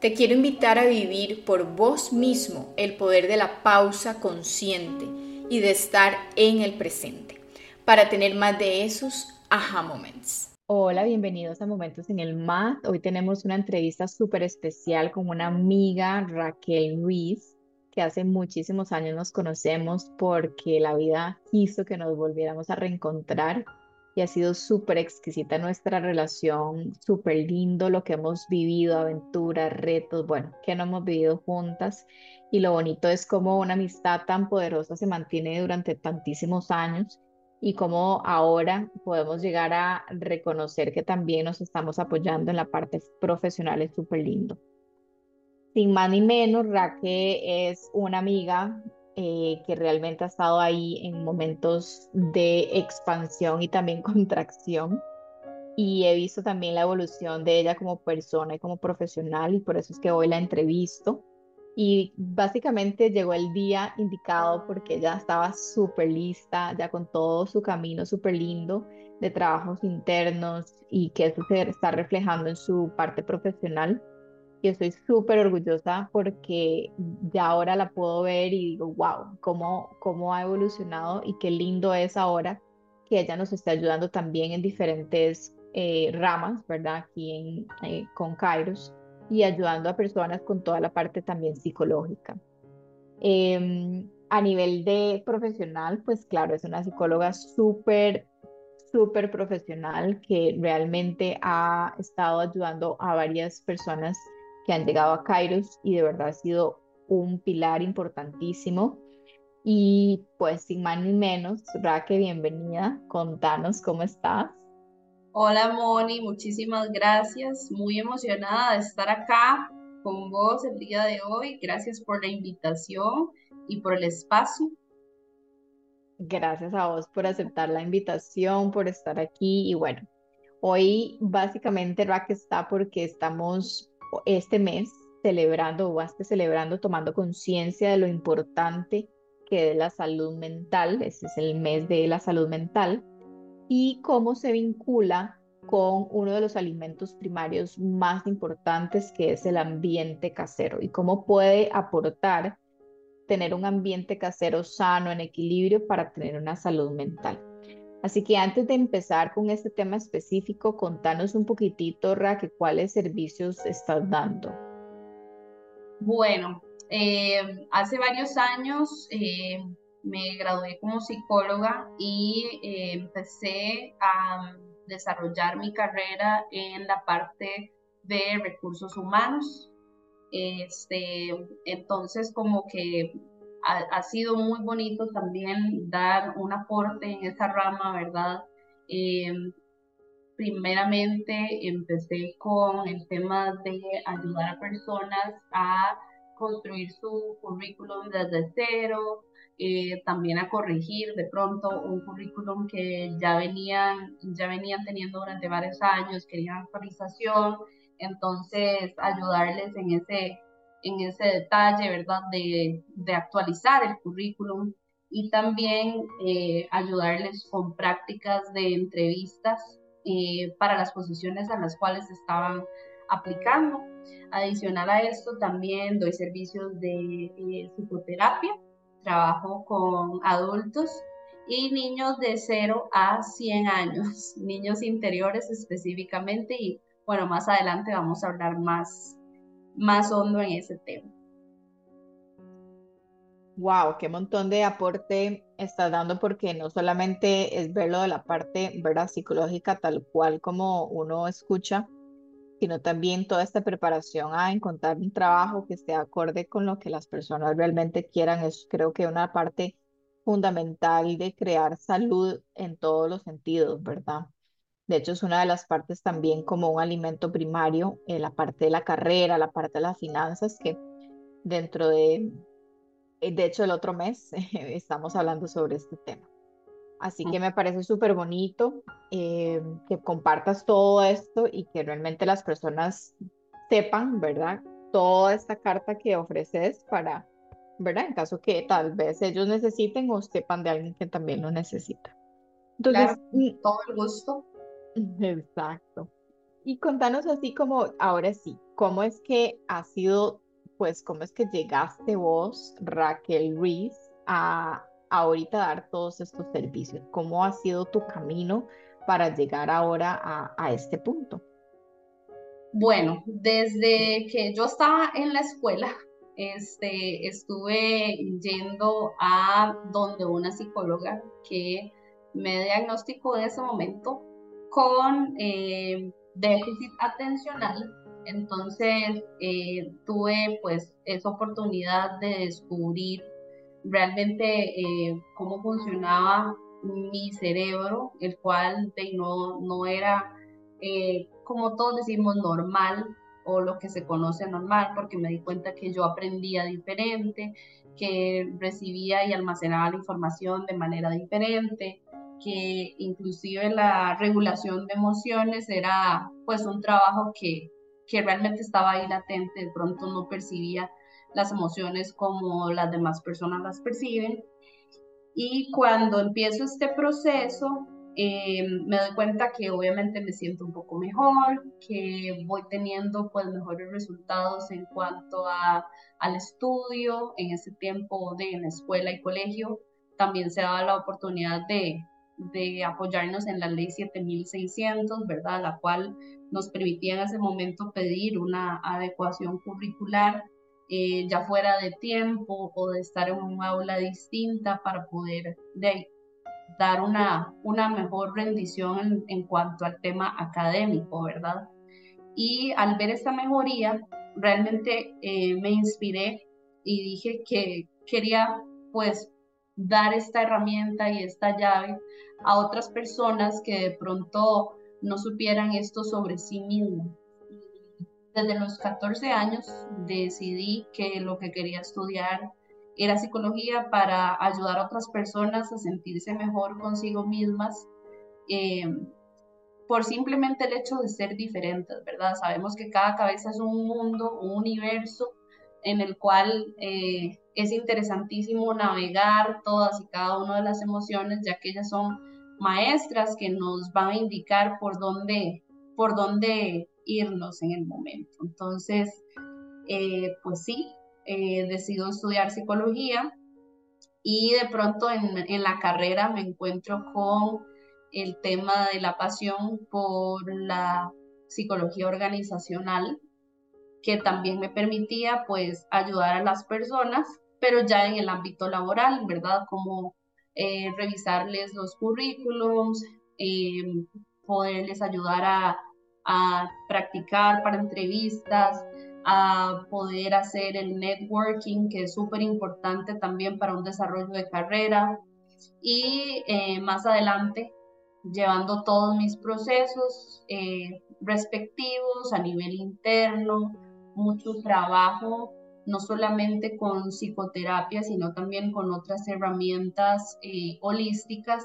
Te quiero invitar a vivir por vos mismo el poder de la pausa consciente y de estar en el presente para tener más de esos aha moments. Hola, bienvenidos a Momentos en el MAT. Hoy tenemos una entrevista súper especial con una amiga, Raquel Ruiz, que hace muchísimos años nos conocemos porque la vida quiso que nos volviéramos a reencontrar ha sido súper exquisita nuestra relación, súper lindo lo que hemos vivido, aventuras, retos, bueno, que no hemos vivido juntas. Y lo bonito es cómo una amistad tan poderosa se mantiene durante tantísimos años y cómo ahora podemos llegar a reconocer que también nos estamos apoyando en la parte profesional, es súper lindo. Sin más ni menos, Raquel es una amiga eh, que realmente ha estado ahí en momentos de expansión y también contracción. Y he visto también la evolución de ella como persona y como profesional y por eso es que hoy la entrevisto. Y básicamente llegó el día indicado porque ella estaba súper lista, ya con todo su camino súper lindo de trabajos internos y que eso se está reflejando en su parte profesional y estoy súper orgullosa porque ya ahora la puedo ver y digo, wow, cómo, cómo ha evolucionado y qué lindo es ahora que ella nos está ayudando también en diferentes eh, ramas, ¿verdad? Aquí en, eh, con Kairos y ayudando a personas con toda la parte también psicológica. Em, a nivel de profesional, pues claro, es una psicóloga súper, súper profesional que realmente ha estado ayudando a varias personas que han llegado a Kairos y de verdad ha sido un pilar importantísimo. Y pues sin más ni menos, Raque, bienvenida. Contanos cómo estás. Hola Moni, muchísimas gracias. Muy emocionada de estar acá con vos el día de hoy. Gracias por la invitación y por el espacio. Gracias a vos por aceptar la invitación, por estar aquí. Y bueno, hoy básicamente Raque está porque estamos este mes celebrando o hasta celebrando, tomando conciencia de lo importante que es la salud mental, este es el mes de la salud mental, y cómo se vincula con uno de los alimentos primarios más importantes que es el ambiente casero y cómo puede aportar tener un ambiente casero sano, en equilibrio para tener una salud mental. Así que antes de empezar con este tema específico, contanos un poquitito, Raque, cuáles servicios estás dando. Bueno, eh, hace varios años eh, me gradué como psicóloga y eh, empecé a desarrollar mi carrera en la parte de recursos humanos. Este, entonces, como que ha, sido muy bonito también dar un aporte en esa rama, ¿verdad? Em, primeramente empecé con el tema de ayudar a personas a construir su currículum desde cero, eh, también a corregir de pronto un currículum que ya venían, ya venían teniendo durante varios años, querían actualización, entonces ayudarles en ese en ese detalle, ¿verdad? De, actualizar el currículum y también eh, ayudarles con prácticas de entrevistas eh, para las posiciones a las cuales estaban aplicando. Adicional a esto, también doy servicios de eh, psicoterapia, trabajo con adultos y niños de 0 a 100 años, niños interiores específicamente y bueno, más adelante vamos a hablar más más hondo en ese tema. Wow, qué montón de aporte estás dando porque no solamente es verlo de la parte, ¿verdad? psicológica tal cual como uno escucha, sino también toda esta preparación a encontrar un trabajo que esté acorde con lo que las personas realmente quieran. Es creo que una parte fundamental de crear salud en todos los sentidos, ¿verdad? De hecho, es una de las partes también como un alimento primario, en la parte de la carrera, la parte de las finanzas, que dentro de eh, de hecho, el otro mes estamos hablando sobre este tema. Así que me parece súper bonito eh, que compartas todo esto y que realmente las personas sepan, ¿verdad? Toda esta carta que ofreces para, ¿verdad? En caso que tal vez ellos necesiten o sepan de alguien que también lo necesita. Entonces, mm, todo el gusto. Exacto. Y contanos así como, ahora sí, ¿cómo es que ha sido, pues, cómo es que llegaste vos, Raquel Ruiz, a ahorita dar todos estos servicios? ¿Cómo ha sido tu camino para llegar ahora a, a este punto? Bueno, desde que yo estaba en la escuela, este, estuve yendo a donde una psicóloga que me diagnosticó en ese momento con eh, déficit atencional. Entonces eh, tuve pues esa oportunidad de descubrir realmente eh, cómo funcionaba mi cerebro, el cual no, no era como todos decimos, normal o lo que se conoce normal, porque me di cuenta que yo aprendía diferente, que recibía y almacenaba la información de manera diferente, que inclusive la regulación de emociones era pues un trabajo que, que realmente estaba ahí latente, de pronto no percibía las emociones como las demás personas las perciben. Y cuando empiezo este proceso, eh, me doy cuenta que obviamente me siento un poco mejor, que voy teniendo pues mejores resultados en cuanto a, al estudio, en ese tiempo de en escuela y colegio, también se daba la oportunidad de, de apoyarnos en la ley 7600, ¿verdad? La cual nos permitía en ese momento pedir una adecuación curricular, eh, ya fuera de tiempo o de estar en un aula distinta para poder de, dar una, una mejor rendición en, cuanto al tema académico, ¿verdad? Y al ver esta mejoría, realmente eh, me inspiré y dije que quería pues dar esta herramienta y esta llave a otras personas que de pronto no supieran esto sobre sí mismos. Desde los 14 años decidí que lo que quería estudiar era psicología para ayudar a otras personas a sentirse mejor consigo mismas eh, por simplemente el hecho de ser diferentes, ¿verdad? Sabemos que cada cabeza es un mundo, un universo en el cual eh, es interesantísimo navegar todas y cada una de las emociones, ya que ellas son maestras que nos van a indicar por dónde, por dónde irnos en el momento. Entonces, eh, pues sí, eh, decido estudiar psicología y de pronto en, en, la carrera me encuentro con el tema de la pasión por la psicología organizacional, que también me permitía pues ayudar a las personas, pero ya en el ámbito laboral, ¿verdad? Como eh, revisarles los currículums, eh, poderles ayudar a, practicar para entrevistas, a poder hacer el networking, que es súper importante también para un desarrollo de carrera. Y eh, más adelante, llevando todos mis procesos eh, respectivos a nivel interno, mucho trabajo, no solamente con psicoterapia, sino también con otras herramientas eh, holísticas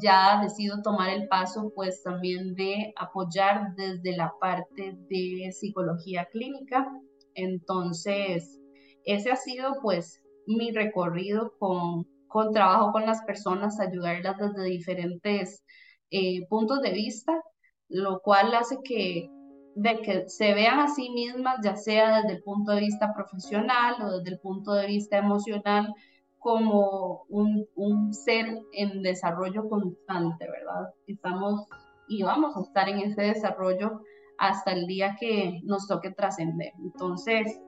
ya decido tomar el paso pues también de apoyar desde la parte de psicología clínica. Entonces, ese ha sido pues mi recorrido con, con trabajo con las personas, ayudarlas desde diferentes eh, puntos de vista, lo cual hace que de que se vean a sí mismas, ya sea desde el punto de vista profesional o desde el punto de vista emocional, como un, un, ser en desarrollo constante, ¿verdad? Estamos y vamos a estar en ese desarrollo hasta el día que nos toque trascender. Entonces,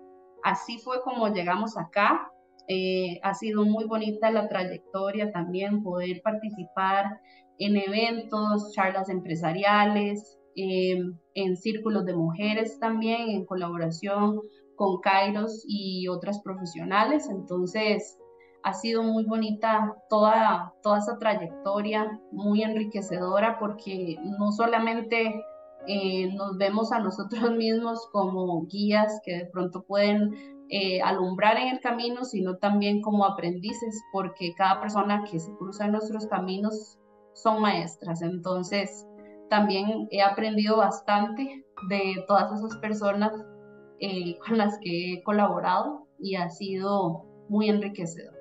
así fue como llegamos acá. Eh, ha sido muy bonita la trayectoria también, poder participar en eventos, charlas empresariales, eh, en círculos de mujeres también, en colaboración con Kairos y otras profesionales. Entonces, ha sido muy bonita toda, toda esa trayectoria, muy enriquecedora porque no solamente eh, nos vemos a nosotros mismos como guías que de pronto pueden eh, alumbrar en el camino, sino también como aprendices, porque cada persona que se cruza en nuestros caminos son maestras. Entonces, también he aprendido bastante de todas esas personas eh, con las que he colaborado y ha sido muy enriquecedor.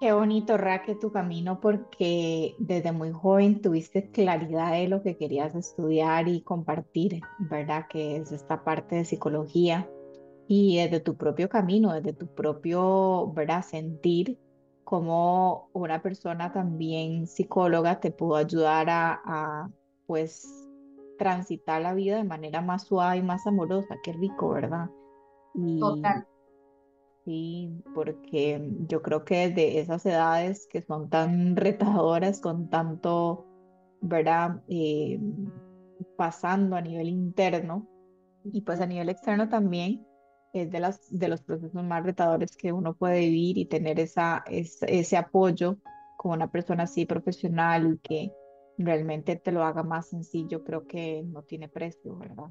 Qué bonito, Raque, tu camino, porque desde muy joven tuviste claridad de lo que querías estudiar y compartir, ¿verdad? Que es esta parte de psicología y desde tu propio camino, desde tu propio, ¿verdad? Sentir cómo una persona también psicóloga te pudo ayudar a, a, pues, transitar la vida de manera más suave y más amorosa. Qué rico, ¿verdad? Y, Total. Sí, porque yo creo que desde esas edades que son tan retadoras, con tanto, ¿verdad? Eh, pasando a nivel interno y pues a nivel externo también, es de, las, de los procesos más retadores que uno puede vivir y tener esa, ese apoyo con una persona así profesional y que realmente te lo haga más sencillo, creo que no tiene precio, ¿verdad?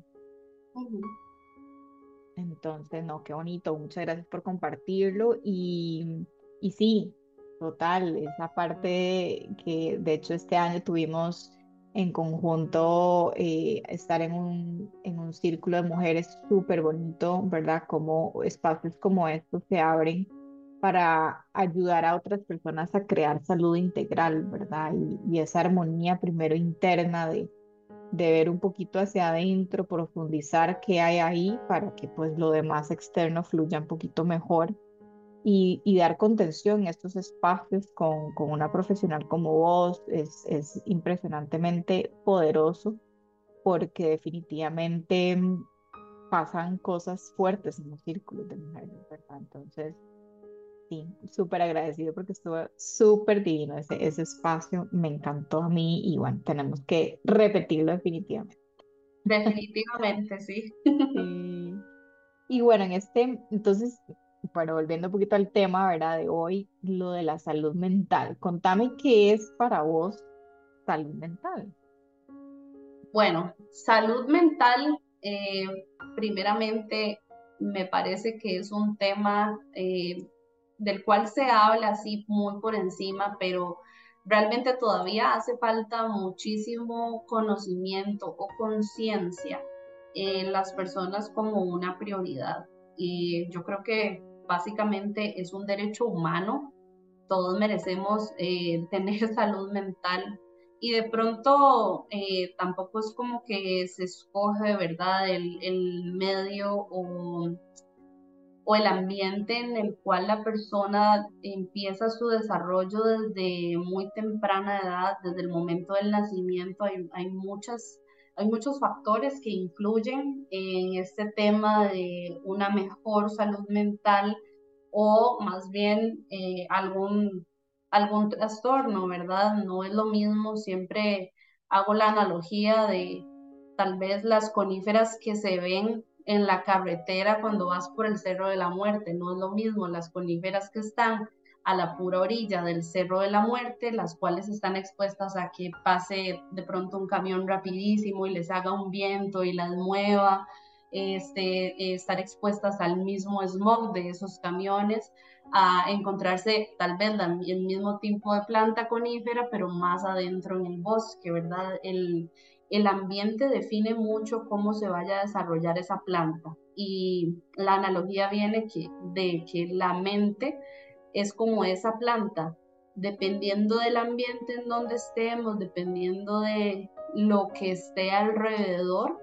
Entonces, no, qué bonito, muchas gracias por compartirlo y, y sí, total, esa parte que de hecho este año tuvimos en conjunto eh, estar en un, en un círculo de mujeres súper bonito, ¿verdad? Como espacios como estos se abren para ayudar a otras personas a crear salud integral, ¿verdad? Y, y esa armonía primero interna de de ver un poquito hacia adentro, profundizar qué hay ahí para que pues lo demás externo fluya un poquito mejor y, y dar contención en estos espacios con, con una profesional como vos es, es, impresionantemente poderoso porque definitivamente mm, pasan cosas fuertes en los círculos de mujeres, ¿verdad? Entonces, Sí, súper agradecido porque estuvo súper divino ese, ese espacio, me encantó a mí y bueno, tenemos que repetirlo definitivamente. Definitivamente, sí. sí. Y bueno, en este, entonces, bueno, volviendo un poquito al tema, ¿verdad? De hoy, lo de la salud mental. Contame qué es para vos salud mental. Bueno, salud mental, eh, primeramente, me parece que es un tema eh, del cual se habla así muy por encima, pero realmente todavía hace falta muchísimo conocimiento o conciencia en las personas como una prioridad. Y yo creo que básicamente es un derecho humano. Todos merecemos eh, tener salud mental y de pronto eh, tampoco es como que se escoge, ¿verdad?, el, el medio o o el ambiente en el cual la persona empieza su desarrollo desde muy temprana edad, desde el momento del nacimiento, hay, hay, muchas, hay muchos factores que influyen en este tema de una mejor salud mental o más bien eh, algún, algún trastorno, ¿verdad? No es lo mismo, siempre hago la analogía de tal vez las coníferas que se ven en la carretera cuando vas por el Cerro de la Muerte. No es lo mismo las coníferas que están a la pura orilla del Cerro de la Muerte, las cuales están expuestas a que pase de pronto un camión rapidísimo y les haga un viento y las mueva, este, estar expuestas al mismo smog de esos camiones, a encontrarse tal vez el mismo tipo de planta conífera, pero más adentro en el bosque, ¿verdad? El, el ambiente define mucho cómo se vaya a desarrollar esa planta. Y la analogía viene que, de que la mente es como esa planta, dependiendo del ambiente en donde estemos, dependiendo de lo que esté alrededor,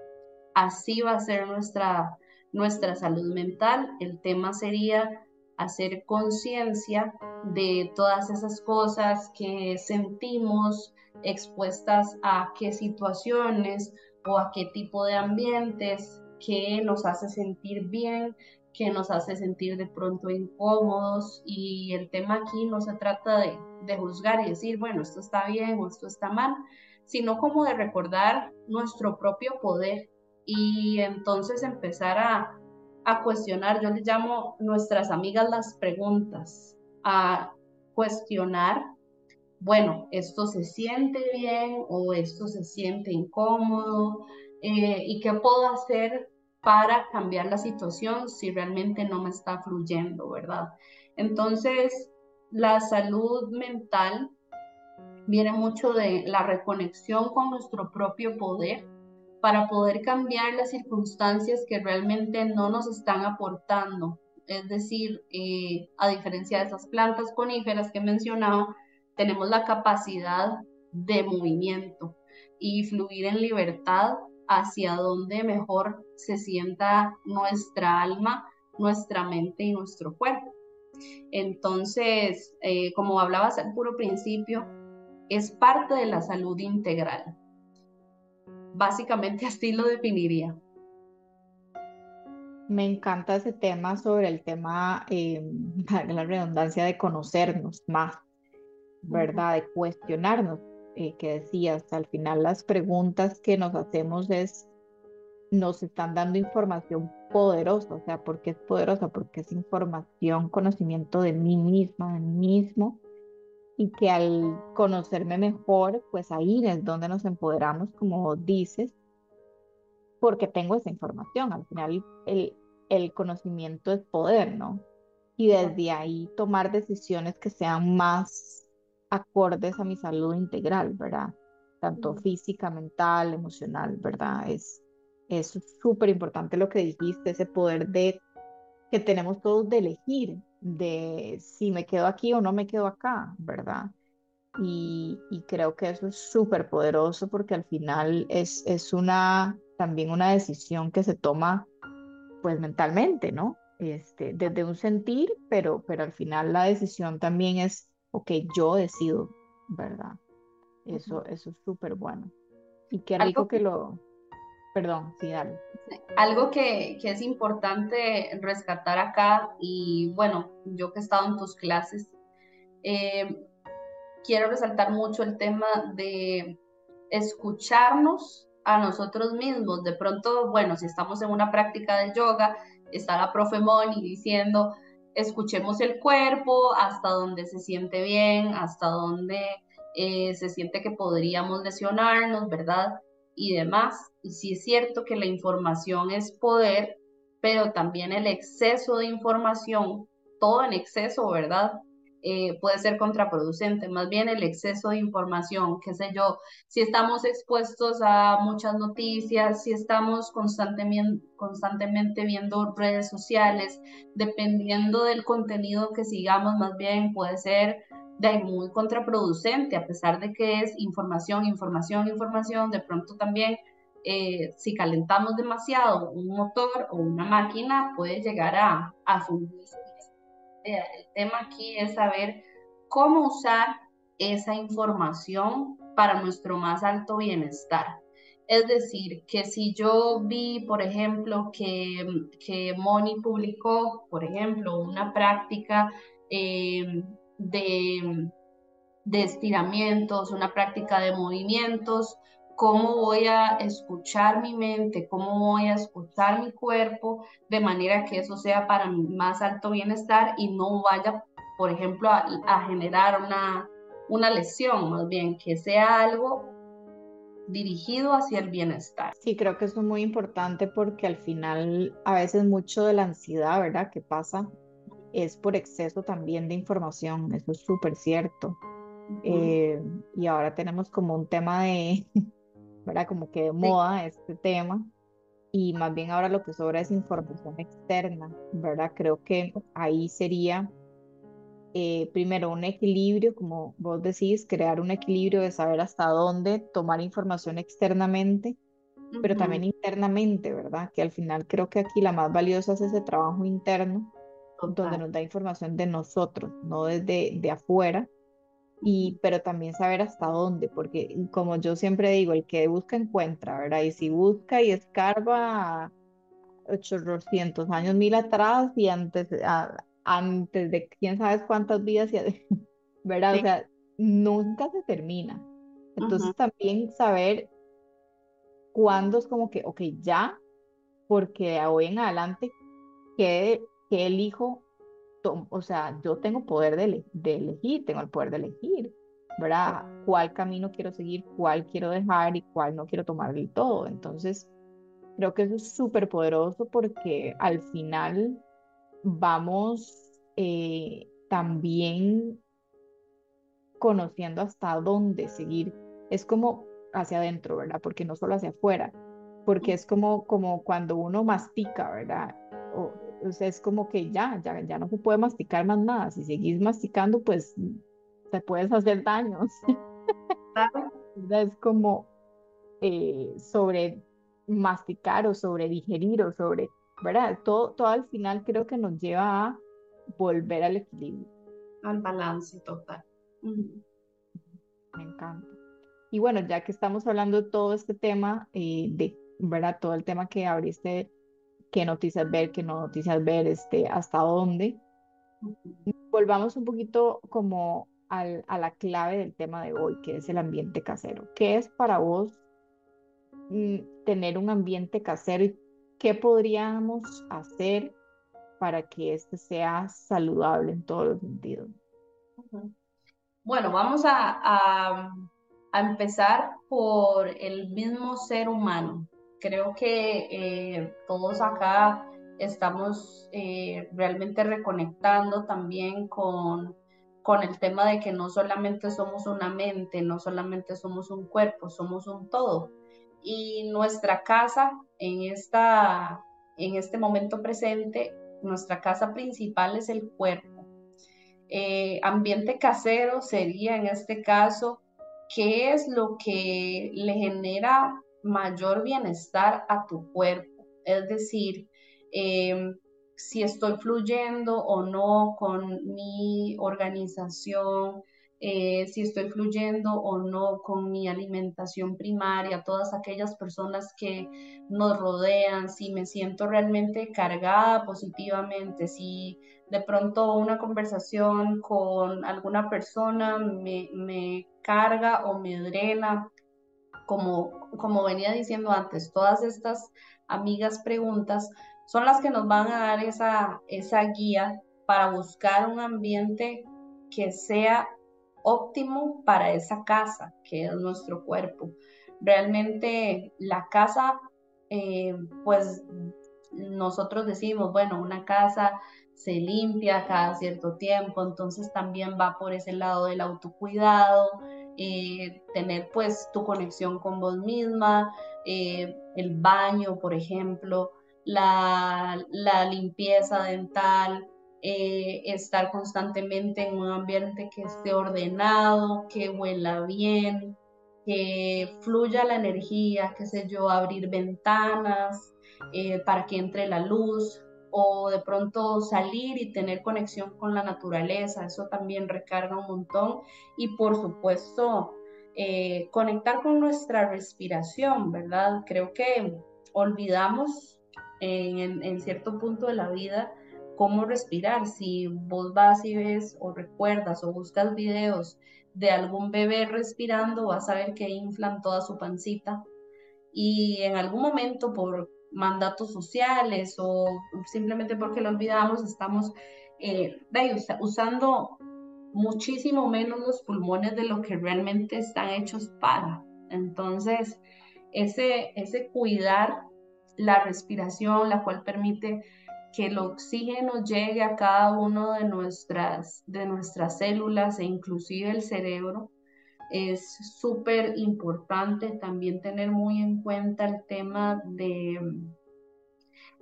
así va a ser nuestra, nuestra salud mental. El tema sería hacer conciencia de todas esas cosas que sentimos, expuestas a qué situaciones o a qué tipo de ambientes que nos hace sentir bien, que nos hace sentir de pronto incómodos y el tema aquí no se trata de, juzgar y decir, bueno, esto está bien o esto está mal, sino como de recordar nuestro propio poder y entonces empezar a, a cuestionar, yo le llamo nuestras amigas las preguntas, a cuestionar bueno, esto se siente bien o esto se siente incómodo eh, y qué puedo hacer para cambiar la situación si realmente no me está fluyendo, ¿verdad? Entonces, la salud mental viene mucho de la reconexión con nuestro propio poder para poder cambiar las circunstancias que realmente no nos están aportando. Es decir, eh, a diferencia de esas plantas coníferas que mencionaba, tenemos la capacidad de movimiento y fluir en libertad hacia donde mejor se sienta nuestra alma, nuestra mente y nuestro cuerpo. Entonces, eh, como hablabas al puro principio, es parte de la salud integral. Básicamente así lo definiría. Me encanta ese tema sobre el tema, eh, la redundancia de conocernos más, ¿verdad? De cuestionarnos eh, que decías, al final las preguntas que nos hacemos es, nos están dando información poderosa, o sea, ¿por qué es poderosa? Porque es información, conocimiento de mí misma, de mí mismo, y que al conocerme mejor, pues ahí es donde nos empoderamos, como dices, porque tengo esa información. Al final el, el conocimiento es poder, ¿no? Y desde ahí tomar decisiones que sean más acordes a mi salud integral, ¿verdad? Tanto física, mental, emocional, ¿verdad? Es es súper importante lo que dijiste, ese poder de que tenemos todos de elegir, de si me quedo aquí o no me quedo acá, ¿verdad? Y, y creo que eso es súper poderoso porque al final es, es una, también una decisión que se toma pues mentalmente, ¿no? Este, desde un sentir, pero, pero al final la decisión también es ok, yo decido, ¿verdad? Eso, eso es súper bueno. Y qué rico que lo... Perdón, sí, dale. Algo que, que, es importante rescatar acá, y bueno, yo que he estado en tus clases, eh, quiero resaltar mucho el tema de escucharnos a nosotros mismos. De pronto, bueno, si estamos en una práctica de yoga, está la profe Moni diciendo, escuchemos el cuerpo hasta donde se siente bien, hasta donde eh, se siente que podríamos lesionarnos, ¿verdad? Y demás. Y sí es cierto que la información es poder, pero también el exceso de información, todo en exceso, ¿verdad? Eh, puede ser contraproducente, más bien el exceso de información, qué sé yo, si estamos expuestos a muchas noticias, si estamos constantemente, constantemente viendo redes sociales, dependiendo del contenido que sigamos, más bien puede ser de muy contraproducente, a pesar de que es información, información, información, de pronto también eh, si calentamos demasiado un motor o una máquina puede llegar a, a fundirse el tema aquí es saber cómo usar esa información para nuestro más alto bienestar. Es decir, que si yo vi, por ejemplo, que, que Moni publicó, por ejemplo, una práctica eh, de, estiramientos, una práctica de movimientos, cómo voy a escuchar mi mente, cómo voy a escuchar mi cuerpo, de manera que eso sea para mi más alto bienestar y no vaya, por ejemplo, a, generar una, una lesión, más bien, que sea algo dirigido hacia el bienestar. Sí, creo que eso es muy importante porque al final a veces mucho de la ansiedad, ¿verdad? Que pasa es por exceso también de información, eso es súper cierto. Eh, y ahora tenemos como un tema de, ¿verdad? Como que de moda este tema. Y más bien ahora lo que sobra es información externa, ¿verdad? Creo que ahí sería eh, primero un equilibrio, como vos decís, crear un equilibrio de saber hasta dónde tomar información externamente, pero también internamente, ¿verdad? Que al final creo que aquí la más valiosa es ese trabajo interno, donde nos da información de nosotros, no desde de afuera, y, pero también saber hasta dónde, porque como yo siempre digo, el que busca encuentra, ¿verdad? Y si busca y escarba 800 años mil atrás y antes, antes de quién sabe cuántas vidas, ¿verdad? O sea, nunca se termina. Entonces también saber cuándo es como que, ok, ya, porque de hoy en adelante, ¿qué, qué elijo o sea, yo tengo poder de, elegir, tengo el poder de elegir, ¿verdad? ¿Cuál camino quiero seguir, cuál quiero dejar y cuál no quiero tomar del todo? Entonces, Creo que eso es súper poderoso porque al final vamos eh, también conociendo hasta dónde seguir. Es como hacia adentro, ¿verdad? Porque no solo hacia afuera, porque es como, como cuando uno mastica, ¿verdad? O, es como que ya, ya, ya no se puede masticar más nada. Si seguís masticando, pues te puedes hacer daños. Es como eh, sobre masticar o sobre digerir o sobre, ¿verdad? Todo, todo al final creo que nos lleva a volver al equilibrio. Al balance total. Me encanta. Y bueno, ya que estamos hablando de todo este tema, eh, de, ¿verdad? Todo el tema que abriste, qué noticias ver, qué no noticias ver, este, hasta dónde. Volvamos un poquito como al, a la clave del tema de hoy, que es el ambiente casero. ¿Qué es para vos mm, tener un ambiente casero y qué podríamos hacer para que este sea saludable en todos los sentidos? Bueno, vamos a, a, empezar por el mismo ser humano. Creo que eh, todos acá estamos eh, realmente reconectando también con, con el tema de que no solamente somos una mente, no solamente somos un cuerpo, somos un todo. Y nuestra casa en, esta, en este momento presente nuestra casa principal es el cuerpo. Eh, ambiente casero sería en este caso qué es lo que le genera mayor bienestar a tu cuerpo. Es decir, em, si estoy fluyendo o no con mi organización, eh, si estoy fluyendo o no con mi alimentación primaria, todas aquellas personas que nos rodean, si me siento realmente cargada positivamente, si de pronto una conversación con alguna persona me, me carga o me drena, como, como venía diciendo antes, todas estas amigas preguntas son las que nos van a dar esa, esa guía para buscar un ambiente que sea óptimo para esa casa, que es nuestro cuerpo. Realmente la casa, eh, pues nosotros decimos, bueno, una casa se limpia cada cierto tiempo, entonces también va por ese lado del autocuidado, eh, tener pues tu conexión con vos misma, eh, el baño, por ejemplo, la, limpieza dental, eh, estar constantemente en un ambiente que esté ordenado, que huela bien, que fluya la energía, qué sé yo, abrir ventanas para que entre la luz o de pronto salir y tener conexión con la naturaleza, eso también recarga un montón y por supuesto eh, conectar con nuestra respiración, ¿verdad? Creo que olvidamos en, en cierto punto de la vida cómo respirar. Si vos vas y ves o recuerdas o buscas videos de algún bebé respirando, vas a ver que inflan toda su pancita. Y en algún momento por mandatos sociales o simplemente porque lo olvidamos, estamos eh, usando muchísimo menos los pulmones de lo que realmente están hechos para. Entonces, ese, ese cuidar la respiración, la cual permite que el oxígeno llegue a cada una de nuestras, de nuestras células e inclusive el cerebro. Es súper importante también tener muy en cuenta el tema de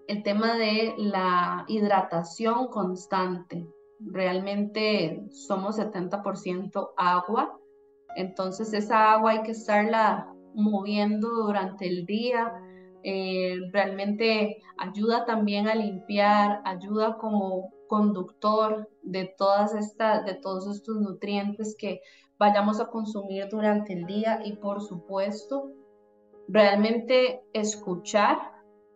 el tema de la hidratación constante. Realmente somos 70% agua, entonces esa agua hay que estarla moviendo durante el día, eh, realmente ayuda también a limpiar, ayuda como conductor de, todas estas, de todos estos nutrientes que vayamos a consumir durante el día y por supuesto realmente escuchar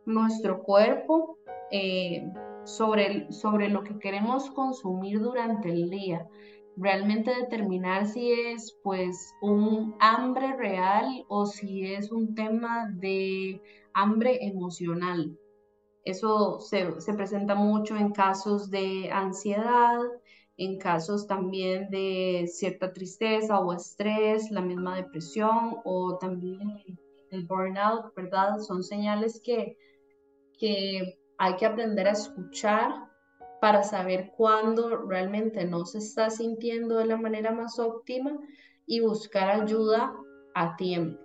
nuestro cuerpo eh, sobre, sobre lo que queremos consumir durante el día realmente determinar si es pues un hambre real o si es un tema de hambre emocional. Eso se, se presenta mucho en casos de ansiedad, en casos también de cierta tristeza o estrés, la misma depresión o también el burnout, ¿verdad? Son señales que, que hay que aprender a escuchar para saber cuándo realmente no se está sintiendo de la manera más óptima y buscar ayuda a tiempo.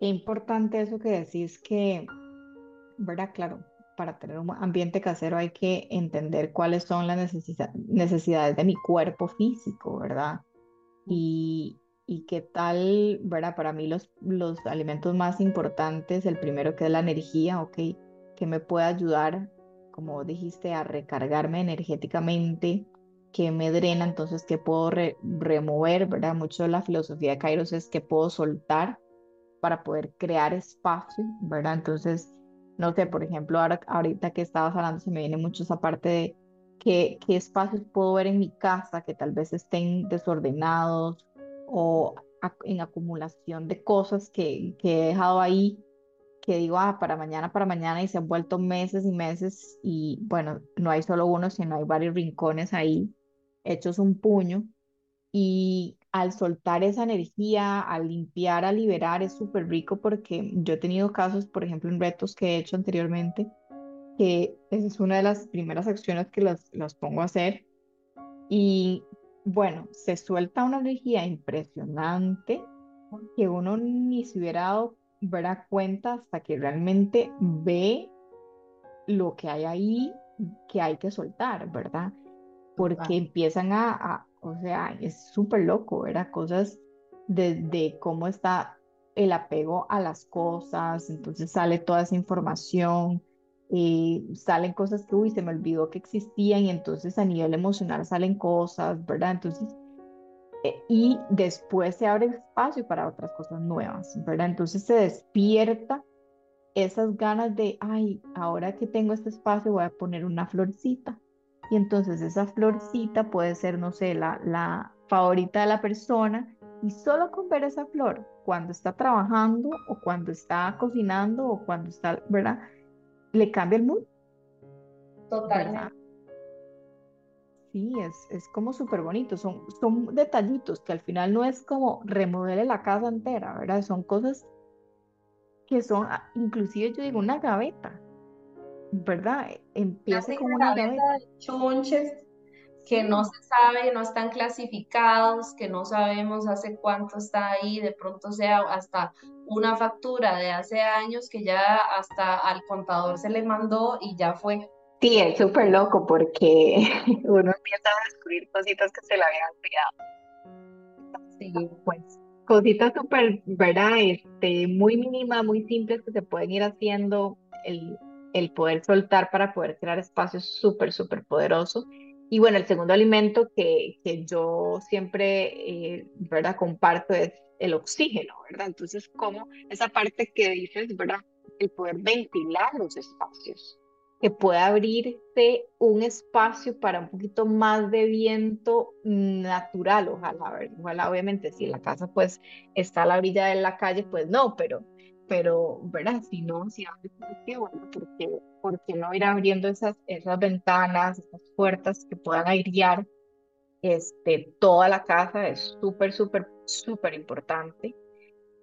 Importante eso que decís que, ¿verdad? Claro, para tener un ambiente casero hay que entender cuáles son las necesidades de mi cuerpo físico, ¿verdad? Y, y qué tal, ¿verdad? Para mí los, los alimentos más importantes, el primero que es la energía, ¿ok? Que me puede ayudar, como dijiste, a recargarme energéticamente, que me drena, entonces que puedo remover, ¿verdad? Mucho de la filosofía de Kairos es que puedo soltar para poder crear espacio, ¿verdad? Entonces, no sé, por ejemplo, ahora, ahorita que estabas hablando, se me viene mucho esa parte de qué, qué espacios puedo ver en mi casa que tal vez estén desordenados o en acumulación de cosas que, que he dejado ahí, que digo, ah, para mañana, para mañana, y se han vuelto meses y meses, y bueno, no hay solo uno, sino hay varios rincones ahí hechos un puño, y al soltar esa energía, al limpiar, a liberar, es súper rico porque yo he tenido casos, por ejemplo, en retos que he hecho anteriormente, que esa es una de las primeras acciones que las, las pongo a hacer. Y bueno, se suelta una energía impresionante que uno ni se hubiera dado verá cuenta hasta que realmente ve lo que hay ahí que hay que soltar, ¿verdad? Porque empiezan a, o sea, es súper loco, ¿verdad? Cosas de, cómo está el apego a las cosas, entonces sale toda esa información, eh, salen cosas que, uy, se me olvidó que existían y entonces a nivel emocional salen cosas, ¿verdad? Entonces, eh, y después se abre espacio para otras cosas nuevas, ¿verdad? Entonces se despierta esas ganas de, ay, ahora que tengo este espacio voy a poner una florcita, y entonces esa florcita puede ser, no sé, la, la favorita de la persona y solo con ver esa flor cuando está trabajando o cuando está cocinando o cuando está, ¿verdad? Le cambia el mood. Totalmente. Sí, es, es como súper bonito, son, son detallitos que al final no es como remodele la casa entera, ¿verdad? Son cosas que son, ah, inclusive yo digo, una gaveta, ¿verdad? Empieza con una de chunches que no se sabe, no están clasificados, que no sabemos hace cuánto está ahí, de pronto sea hasta una factura de hace años que ya hasta al contador se le mandó y ya fue. Sí, es súper loco porque uno empieza a descubrir cositas que se le habían olvidado. Sí, pues cositas súper, ¿verdad? Este, muy mínimas, muy simples que se pueden ir haciendo el, el poder soltar para poder crear espacios súper, súper poderosos. Y bueno, el segundo alimento que, que yo siempre, eh, ¿verdad? Comparto es el oxígeno, ¿verdad? Entonces, como esa parte que dices, ¿verdad? El poder ventilar los espacios, que pueda abrirse un espacio para un poquito más de viento natural, ojalá, ojalá obviamente si la casa pues está a la orilla de la calle, pues no, pero pero, ¿verdad? Si no, si abre qué bueno, porque, porque no ir abriendo esas, esas ventanas, esas puertas que puedan airear este, toda la casa es súper, súper, súper importante.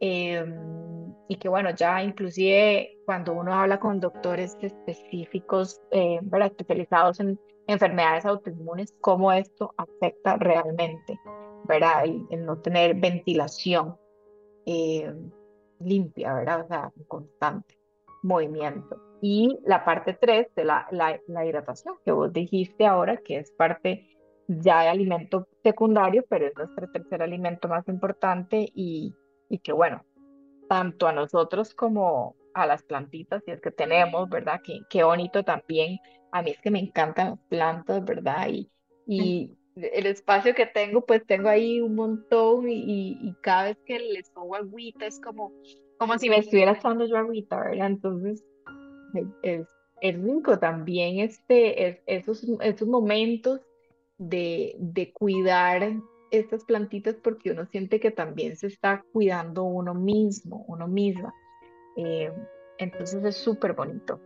Em, y que bueno, ya inclusive cuando uno habla con doctores específicos, eh, ¿verdad? especializados en enfermedades autoinmunes, cómo esto afecta realmente, ¿verdad? El, no tener ventilación. Eh, limpia, ¿verdad? O sea, constante movimiento. Y la parte 3 de la, la, hidratación, que vos dijiste ahora, que es parte ya de alimento secundario, pero es nuestro tercer alimento más importante y, y que bueno, tanto a nosotros como a las plantitas, si es que tenemos, ¿verdad? Qué, qué bonito también. A mí es que me encantan las plantas, ¿verdad? Y, y el espacio que tengo, pues tengo ahí un montón y, y, cada vez que les pongo agüita es como, como si me estuviera echando yo agüita, ¿verdad? Entonces, es, es rico también este, es, esos, esos momentos de, de cuidar estas plantitas porque uno siente que también se está cuidando uno mismo, uno misma. Eh, entonces es súper bonito.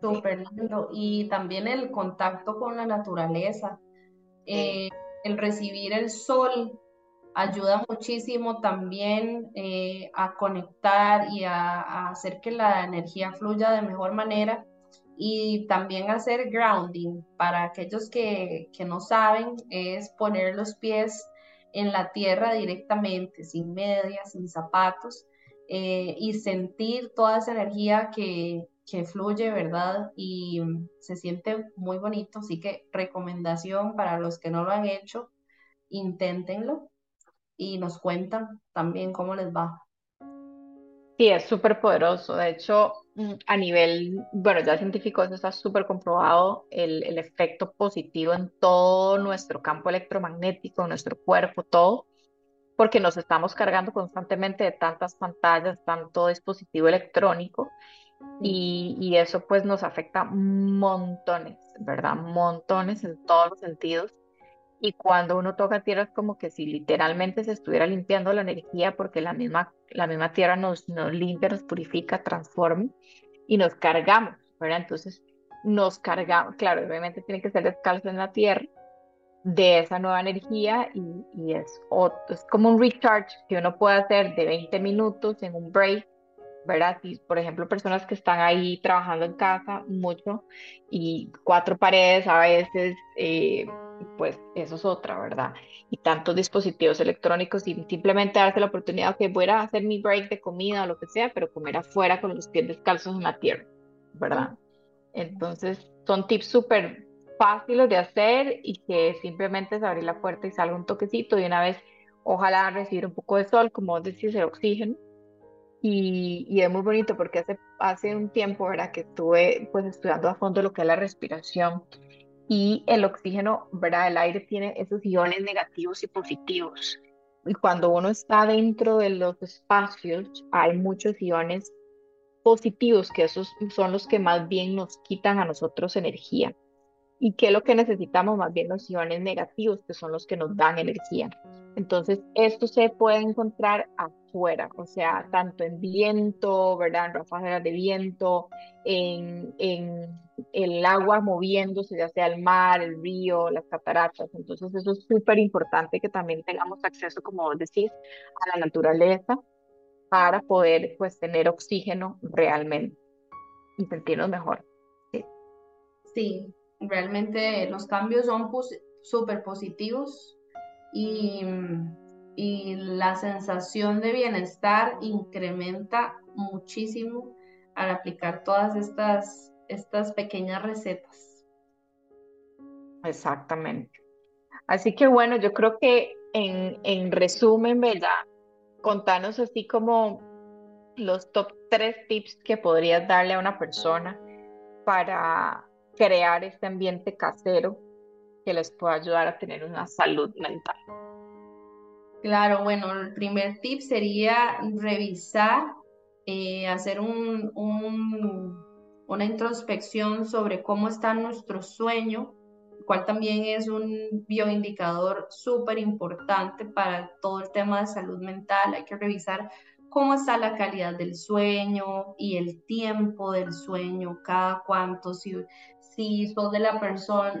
Súper lindo. Y también el contacto con la naturaleza. Eh, el recibir el sol ayuda muchísimo también eh, a conectar y a, hacer que la energía fluya de mejor manera y también hacer grounding. Para aquellos que, que no saben es poner los pies en la tierra directamente, sin medias, sin zapatos, eh, y sentir toda esa energía que, que, fluye, ¿verdad? Y se siente muy bonito, así que recomendación para los que no lo han hecho, inténtenlo y nos cuentan también cómo les va. Sí, es súper poderoso. De hecho, mm, a nivel, bueno, ya científico eso está súper comprobado, el, el, efecto positivo en todo nuestro campo electromagnético, nuestro cuerpo, todo, porque nos estamos cargando constantemente de tantas pantallas, tanto dispositivo electrónico, y, eso pues nos afecta montones, ¿verdad? Montones en todos los sentidos. Y cuando uno toca tierra es como que si literalmente se estuviera limpiando la energía porque la misma, la misma tierra nos, nos limpia, nos purifica, transforma y nos cargamos, ¿verdad? Entonces nos cargamos, claro, obviamente tiene que ser descalzo en la tierra de esa nueva energía y, y es, es como un recharge que uno puede hacer de 20 minutos en un break ¿verdad? Si, por ejemplo, personas que están ahí trabajando en casa mucho y cuatro paredes a veces, eh, pues eso es otra, ¿verdad? Y tantos dispositivos electrónicos y simplemente darse la oportunidad que voy a hacer mi break de comida o lo que sea, pero comer afuera con los pies descalzos en la tierra, ¿verdad? Entonces, son tips súper fáciles de hacer y que simplemente es abrir la puerta y salga un toquecito y una vez, ojalá recibir un poco de sol, como decís, el oxígeno y, es muy bonito porque hace, hace un tiempo, ¿verdad? Que estuve pues estudiando a fondo lo que es la respiración y el oxígeno, ¿verdad? El aire tiene esos iones negativos y positivos. Y cuando uno está dentro de los espacios, hay muchos iones positivos, que esos son los que más bien nos quitan a nosotros energía. ¿Y qué es lo que necesitamos? Más bien los iones negativos, que son los que nos dan energía. Entonces, esto se puede encontrar afuera, o sea, tanto en viento, ¿verdad? En ráfagas de viento, en, en el agua moviéndose, ya sea el mar, el río, las cataratas. Entonces, eso es súper importante que también tengamos acceso, como vos decís, a la naturaleza para poder, pues, tener oxígeno realmente y sentirnos mejor. Sí, sí realmente los cambios son súper positivos y, y la sensación de bienestar incrementa muchísimo al aplicar todas estas, estas pequeñas recetas. Exactamente. Así que bueno, yo creo que en, en resumen, ¿verdad? Contanos así como los top tres tips que podrías darle a una persona para crear este ambiente casero que les pueda ayudar a tener una salud mental. Claro, bueno, el primer tip sería revisar, eh, hacer un, una introspección sobre cómo está nuestro sueño, cual también es un bioindicador súper importante para todo el tema de salud mental. Hay que revisar cómo está la calidad del sueño y el tiempo del sueño, cada cuánto, si, si sos de, la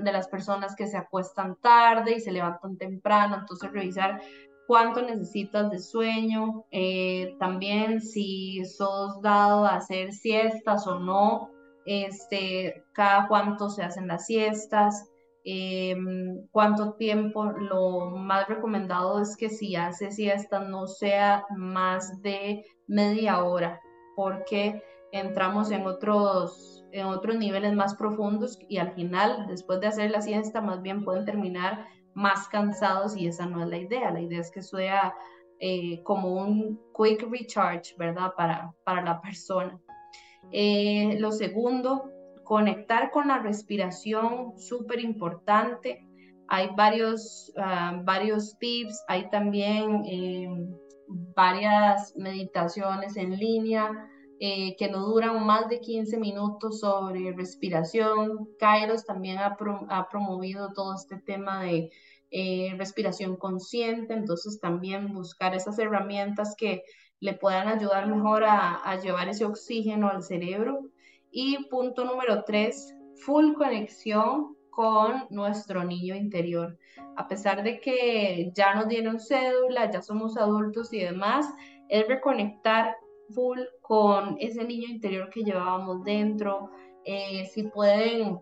de las personas que se acuestan tarde y se levantan temprano, entonces revisar cuánto necesitas de sueño, eh, también si sos dado a hacer siestas o no, este, cada cuánto se hacen las siestas, em, cuánto tiempo, lo más recomendado es que si hace siestas no sea más de media hora, porque entramos en otros en otros niveles más profundos y al final, después de hacer la siesta, más bien pueden terminar más cansados y esa no es la idea. La idea es que sea eh, como un quick recharge, ¿verdad? Para, para la persona. Eh, lo segundo, conectar con la respiración, súper importante. Hay varios, ah, varios tips, hay también eh, varias meditaciones en línea eh, que no duran más de 15 minutos sobre respiración. Kairos también ha, promovido todo este tema de eh, respiración consciente, entonces también buscar esas herramientas que le puedan ayudar mejor a, a llevar ese oxígeno al cerebro. Y punto número tres, full conexión con nuestro niño interior. A pesar de que ya nos dieron cédula, ya somos adultos y demás, es reconectar full con ese niño interior que llevábamos dentro. Eh, si pueden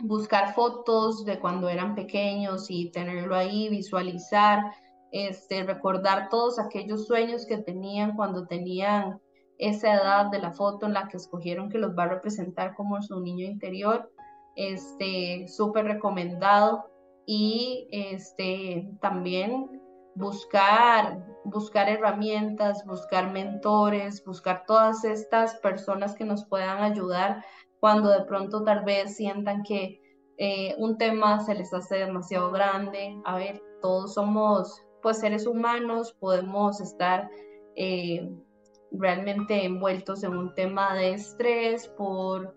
buscar fotos de cuando eran pequeños y tenerlo ahí, visualizar, este, recordar todos aquellos sueños que tenían cuando tenían esa edad de la foto en la que escogieron que los va a representar como su niño interior este, súper recomendado. Y este, también buscar, buscar herramientas, buscar mentores, buscar todas estas personas que nos puedan ayudar cuando de pronto tal vez sientan que eh, un tema se les hace demasiado grande. A ver, todos somos pues seres humanos, podemos estar eh, realmente envueltos en un tema de estrés por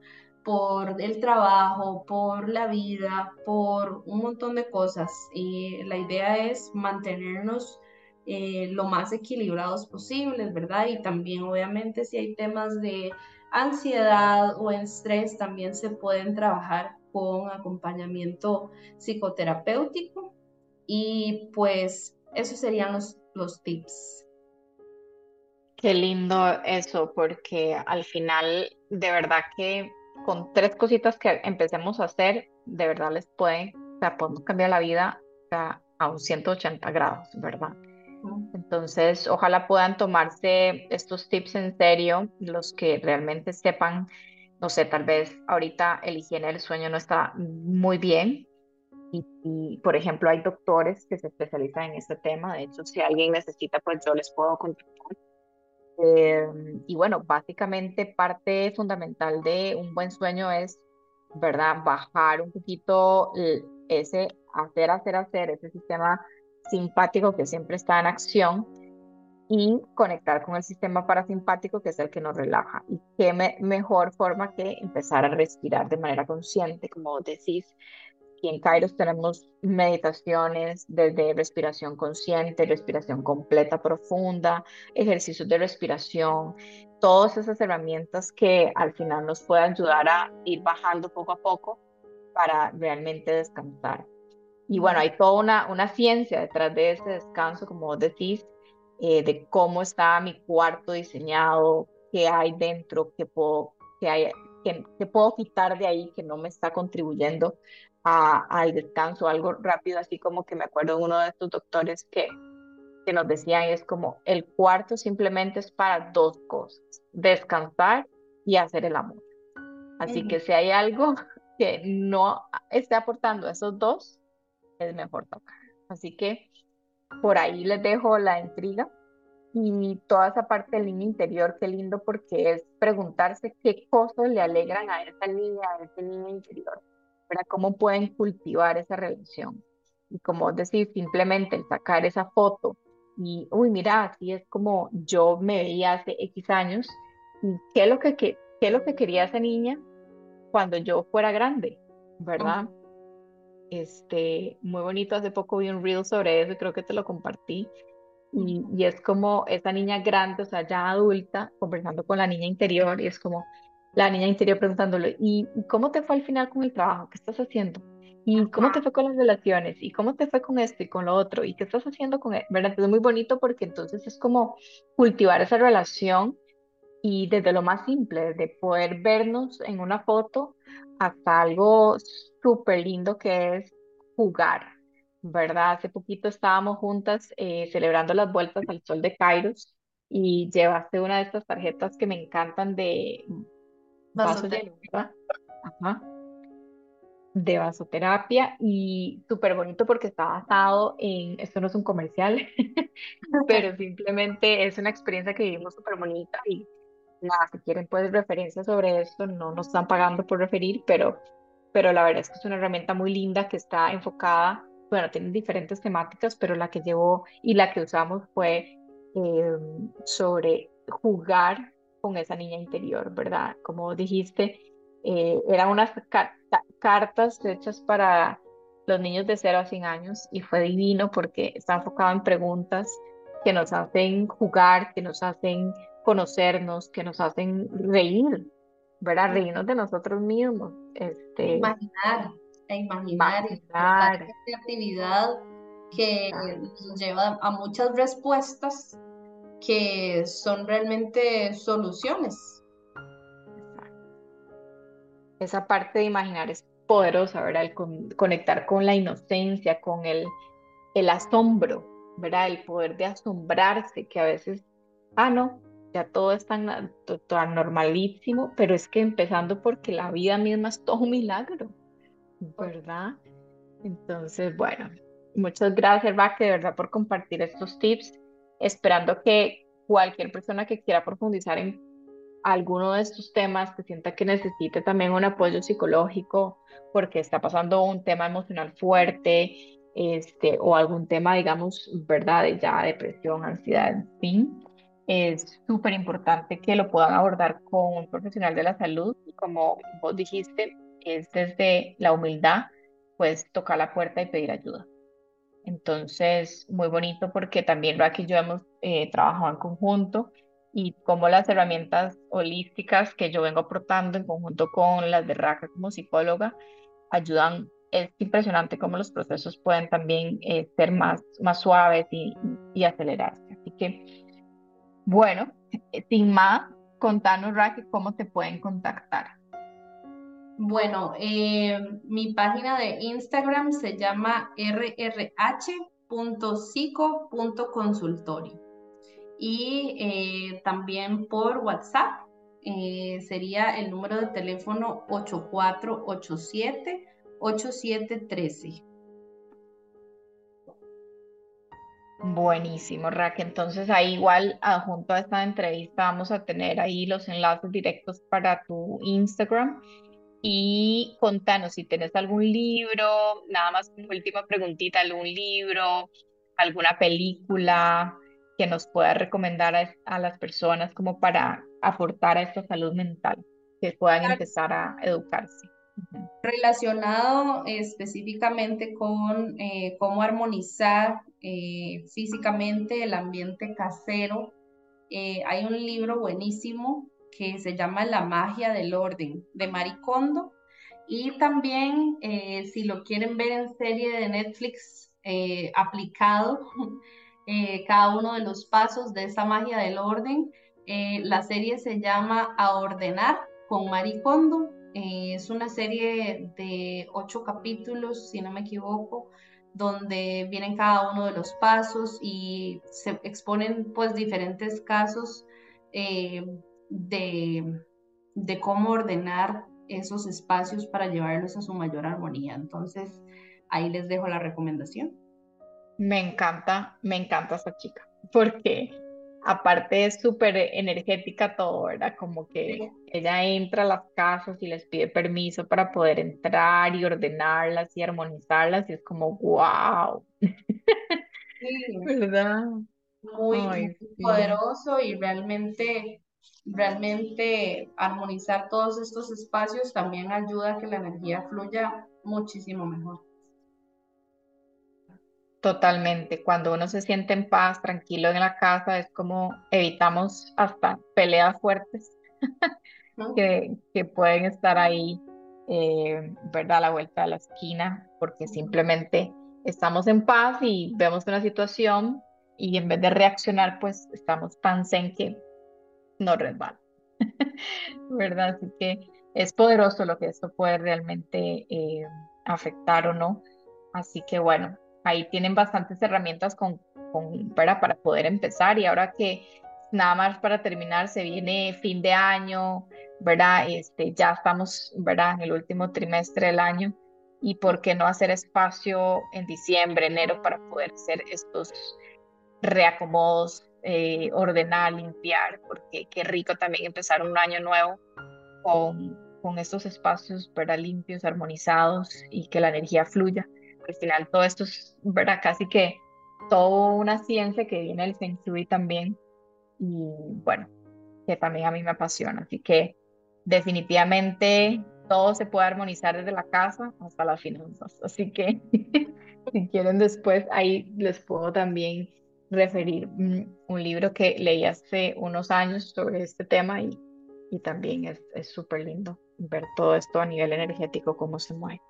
por el trabajo, por la vida, por un montón de cosas. Y la idea es mantenernos eh, lo más equilibrados posibles, ¿verdad? Y también obviamente si hay temas de ansiedad o estrés, también se pueden trabajar con acompañamiento psicoterapéutico. Y pues esos serían los, los tips. Qué lindo eso, porque al final, de verdad que con tres cositas que empecemos a hacer, de verdad les puede, o sea, podemos cambiar la vida a, un 180 grados, ¿verdad? Entonces, ojalá puedan tomarse estos tips en serio, los que realmente sepan, no sé, tal vez ahorita el higiene del sueño no está muy bien. Y, por ejemplo, hay doctores que se especializan en este tema. De hecho, si alguien necesita, pues yo les puedo contactar Em, y bueno, básicamente parte fundamental de un buen sueño es, ¿verdad? Bajar un poquito ese hacer, hacer, hacer, ese sistema simpático que siempre está en acción y conectar con el sistema parasimpático que es el que nos relaja. Y qué mejor forma que empezar a respirar de manera consciente, como decís, Aquí en Kairos tenemos meditaciones desde respiración consciente, respiración completa, profunda, ejercicios de respiración, todas esas herramientas que al final nos pueden ayudar a ir bajando poco a poco para realmente descansar. Y bueno, hay toda una, una ciencia detrás de ese descanso, como vos decís, eh, de cómo está mi cuarto diseñado, qué hay dentro, qué puedo, qué hay, qué puedo quitar de ahí que no me está contribuyendo al descanso, algo rápido, así como que me acuerdo de uno de estos doctores que, que nos decían, es como el cuarto simplemente es para dos cosas, descansar y hacer el amor. Así que si hay algo que no esté aportando esos dos, es mejor tocar. Así que por ahí les dejo la intriga y toda esa parte del niño interior, qué lindo porque es preguntarse qué cosas le alegran a esa niña, a ese niño interior cómo pueden cultivar esa relación. Y como decir, simplemente sacar esa foto y, uy, mira, así es como yo me veía hace X años, qué es lo que, qué, es lo que quería esa niña cuando yo fuera grande, ¿verdad? Este, muy bonito, hace poco vi un reel sobre eso y creo que te lo compartí. Y, y, es como esa niña grande, o sea, ya adulta, conversando con la niña interior, y es como, la niña interior preguntándole, ¿y cómo te fue al final con el trabajo? ¿Qué estás haciendo? ¿Y cómo te fue con las relaciones? ¿Y cómo te fue con esto y con lo otro? ¿Y qué estás haciendo con él? E-? ¿Verdad? es muy bonito porque entonces es como cultivar esa relación y desde lo más simple, de poder vernos en una foto hasta algo súper lindo que es jugar, ¿verdad? Hace poquito estábamos juntas eh, celebrando las vueltas al sol de Kairos y llevaste una de estas tarjetas que me encantan de vasoterapia. de vasoterapia y súper bonito porque está basado en, esto no es un comercial, pero simplemente es una experiencia que vivimos súper bonita y nada, si quieren pues referencias sobre esto, no nos están pagando por referir, pero, pero la verdad es que es una herramienta muy linda que está enfocada, bueno, tiene diferentes temáticas, pero la que llevó y la que usamos fue em, sobre jugar con esa niña interior, ¿verdad? Como dijiste, eh, eran unas cartas hechas para los niños de 0 a 100 años y fue divino porque está enfocado en preguntas que nos hacen jugar, que nos hacen conocernos, que nos hacen reír, ¿verdad? Reírnos de nosotros mismos. Este, imaginar. e imaginar y esta creatividad que nos lleva a muchas respuestas que son realmente soluciones. Esa parte de imaginar es poderosa, ¿verdad? El conectar con la inocencia, con el, el asombro, ¿verdad? El poder de asombrarse, que a veces, ah, no, ya todo es tan, tan normalísimo, pero es que empezando porque la vida misma es todo un milagro, ¿verdad? Entonces, bueno, muchas gracias, Raque, de verdad, por compartir estos tips, esperando que cualquier persona que quiera profundizar en alguno de estos temas, que sienta que necesite también un apoyo psicológico porque está pasando un tema emocional fuerte, este, o algún tema, digamos, ¿verdad? De ya depresión, ansiedad, en fin, es súper importante que lo puedan abordar con un profesional de la salud. Como vos dijiste, es desde la humildad, pues tocar la puerta y pedir ayuda. Entonces, muy bonito porque también Raquel y yo hemos eh, trabajado en conjunto y como las herramientas holísticas que yo vengo aportando en conjunto con las de Raquel como psicóloga ayudan. Es impresionante cómo los procesos pueden también eh, ser más, más suaves y, y acelerarse. Así que, bueno, sin más, contanos, Raquel, cómo te pueden contactar. Bueno, eh, mi página de Instagram se llama rrh.psico.consultorio y eh, también por WhatsApp eh, sería el número de teléfono 8487-8713. Buenísimo, Raquel. Entonces ahí igual, junto a esta entrevista, vamos a tener ahí los enlaces directos para tu Instagram y contanos si tenés algún libro, nada más como última preguntita, algún libro, alguna película que nos pueda recomendar a, las personas como para aportar a esta salud mental, que puedan empezar a educarse. Relacionado específicamente con eh, cómo armonizar eh, físicamente el ambiente casero, eh, hay un libro buenísimo que se llama La magia del orden de Maricondo. Y también, si lo quieren ver en serie de Netflix aplicado, cada uno de los pasos de esa magia del orden, la serie se llama A Ordenar con Maricondo. Es una serie de ocho capítulos, si no me equivoco, donde vienen cada uno de los pasos y se exponen pues diferentes casos de, de cómo ordenar esos espacios para llevarlos a su mayor armonía. Entonces, ahí les dejo la recomendación. Me encanta, me encanta esa chica, porque aparte es súper energética todo, ¿verdad? Como que ella entra a las casas y les pide permiso para poder entrar y ordenarlas y armonizarlas y es como, wow. Sí, ¿verdad? Muy, poderoso y realmente realmente armonizar todos estos espacios también ayuda a que la energía fluya muchísimo mejor. Totalmente. Cuando uno se siente en paz, tranquilo en la casa, es como evitamos hasta peleas fuertes que, que, pueden estar ahí, eh, ¿verdad? A la vuelta de la esquina, porque simplemente estamos en paz y vemos una situación y en vez de reaccionar, pues estamos tan zen que no resbala. ¿Verdad? Así que es poderoso lo que esto puede realmente eh, afectar o no. Así que bueno, ahí tienen bastantes herramientas con, con, para, para poder empezar. Y ahora que nada más para terminar, se viene fin de año, ¿verdad? Este, ya estamos, ¿verdad? En el último trimestre del año. ¿Y por qué no hacer espacio en diciembre, enero para poder hacer estos reacomodos eh, ordenar, limpiar, porque qué rico también empezar un año nuevo con, con estos espacios ¿verdad? limpios, armonizados y que la energía fluya. Al final todo esto es ¿verdad? casi que toda una ciencia que viene del Feng Shui también y bueno, que también a mí me apasiona. Así que definitivamente todo se puede armonizar desde la casa hasta las finanzas. Así que si quieren después ahí les puedo también referir un libro que leí hace unos años sobre este tema y, y también es súper lindo ver todo esto a nivel energético, cómo se mueve.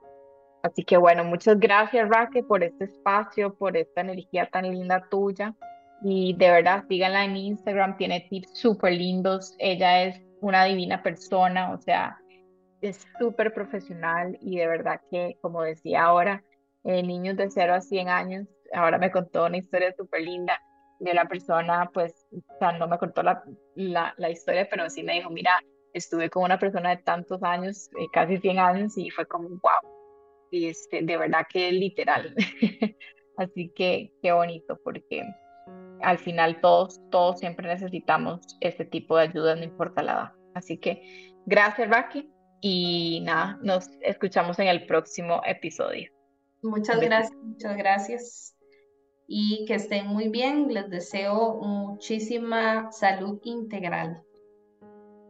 Así que bueno, muchas gracias Raque por este espacio, por esta energía tan linda tuya. Y de verdad, síganla en Instagram, tiene tips súper lindos. Ella es una divina persona, o sea, es súper profesional y de verdad que, como decía ahora, eh, niños de 0 a 100 años, ahora me contó una historia súper linda de la persona, pues, o sea, no me contó la, la, la, historia, pero sí me dijo, mira, estuve con una persona de tantos años, eh, casi 100 años, y fue como, wow, este, de verdad que literal. Así que qué bonito, porque al final todos, todos siempre necesitamos este tipo de ayuda, no importa la edad. Así que gracias, Raki, y nada, nos escuchamos en el próximo episodio. Muchas gracias, muchas gracias. Y que estén muy bien. Les deseo muchísima salud integral.